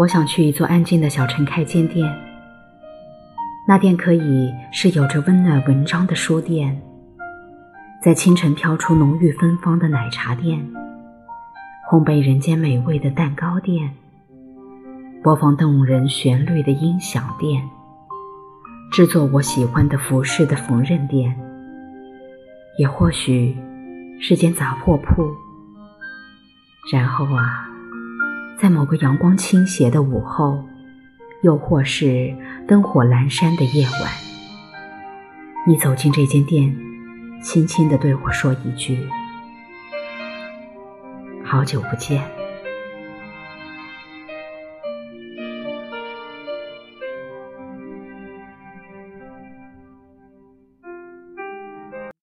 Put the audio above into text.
我想去一座安静的小城开间店，那店可以是有着温暖文章的书店，在清晨飘出浓郁芬芳的奶茶店，烘焙人间美味的蛋糕店，播放动人旋律的音响店，制作我喜欢的服饰的缝纫店，也或许是间杂货铺。然后啊。在某个阳光倾斜的午后，又或是灯火阑珊的夜晚，你走进这间店，轻轻地对我说一句：“好久不见。”